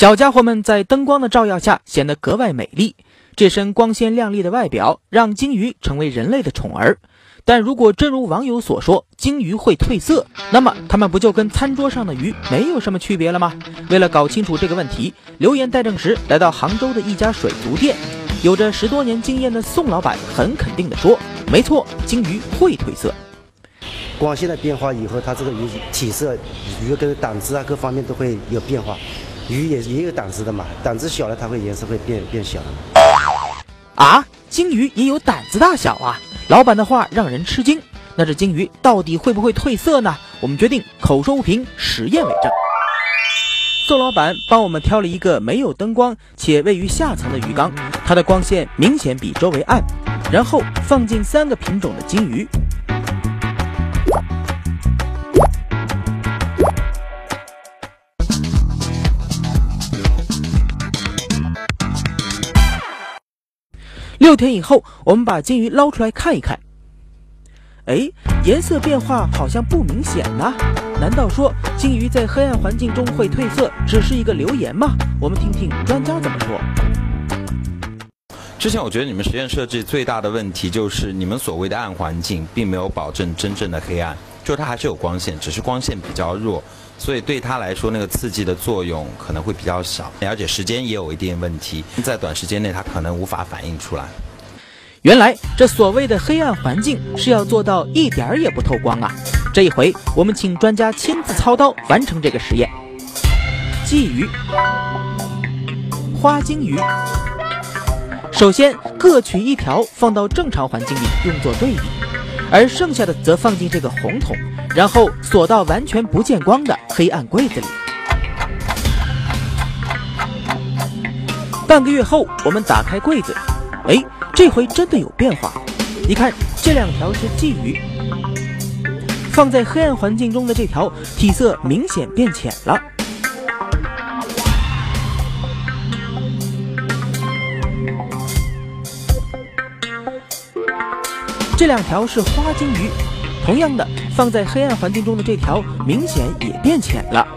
小家伙们在灯光的照耀下显得格外美丽。这身光鲜亮丽的外表让鲸鱼成为人类的宠儿。但如果真如网友所说，鲸鱼会褪色，那么它们不就跟餐桌上的鱼没有什么区别了吗？为了搞清楚这个问题，留言待证时来到杭州的一家水族店，有着十多年经验的宋老板很肯定地说：“没错，鲸鱼会褪色。光线的变化以后，它这个鱼体色、鱼跟胆汁啊各方面都会有变化。鱼也也有胆子的嘛，胆子小了，它会颜色会变变小的。啊，鲸鱼也有胆子大小啊！老板的话让人吃惊。那这鲸鱼到底会不会褪色呢？我们决定口说无凭，实验为证。宋老板帮我们挑了一个没有灯光且位于下层的鱼缸，它的光线明显比周围暗。然后放进三个品种的鲸鱼。六天以后，我们把金鱼捞出来看一看。哎，颜色变化好像不明显呐。难道说金鱼在黑暗环境中会褪色，只是一个流言吗？我们听听专家怎么说。之前我觉得你们实验设计最大的问题就是你们所谓的暗环境，并没有保证真正的黑暗，就是它还是有光线，只是光线比较弱，所以对它来说那个刺激的作用可能会比较小，而且时间也有一定问题，在短时间内它可能无法反应出来。原来这所谓的黑暗环境是要做到一点儿也不透光啊！这一回我们请专家亲自操刀完成这个实验。鲫鱼、花鲸鱼，首先各取一条放到正常环境里用作对比，而剩下的则放进这个红桶，然后锁到完全不见光的黑暗柜子里。半个月后，我们打开柜子，哎。这回真的有变化，你看这两条是鲫鱼，放在黑暗环境中的这条体色明显变浅了。这两条是花金鱼，同样的放在黑暗环境中的这条明显也变浅了。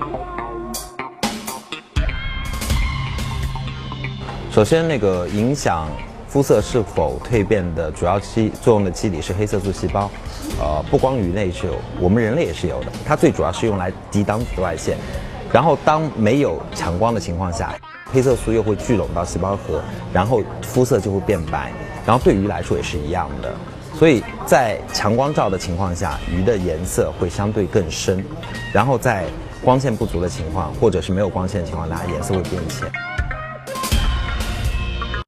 首先，那个影响。肤色是否蜕变的主要基作用的机理是黑色素细胞，呃，不光鱼类是有，我们人类也是有的。它最主要是用来抵挡紫外线，然后当没有强光的情况下，黑色素又会聚拢到细胞核，然后肤色就会变白。然后对鱼来说也是一样的，所以在强光照的情况下，鱼的颜色会相对更深，然后在光线不足的情况或者是没有光线的情况下，颜色会变浅。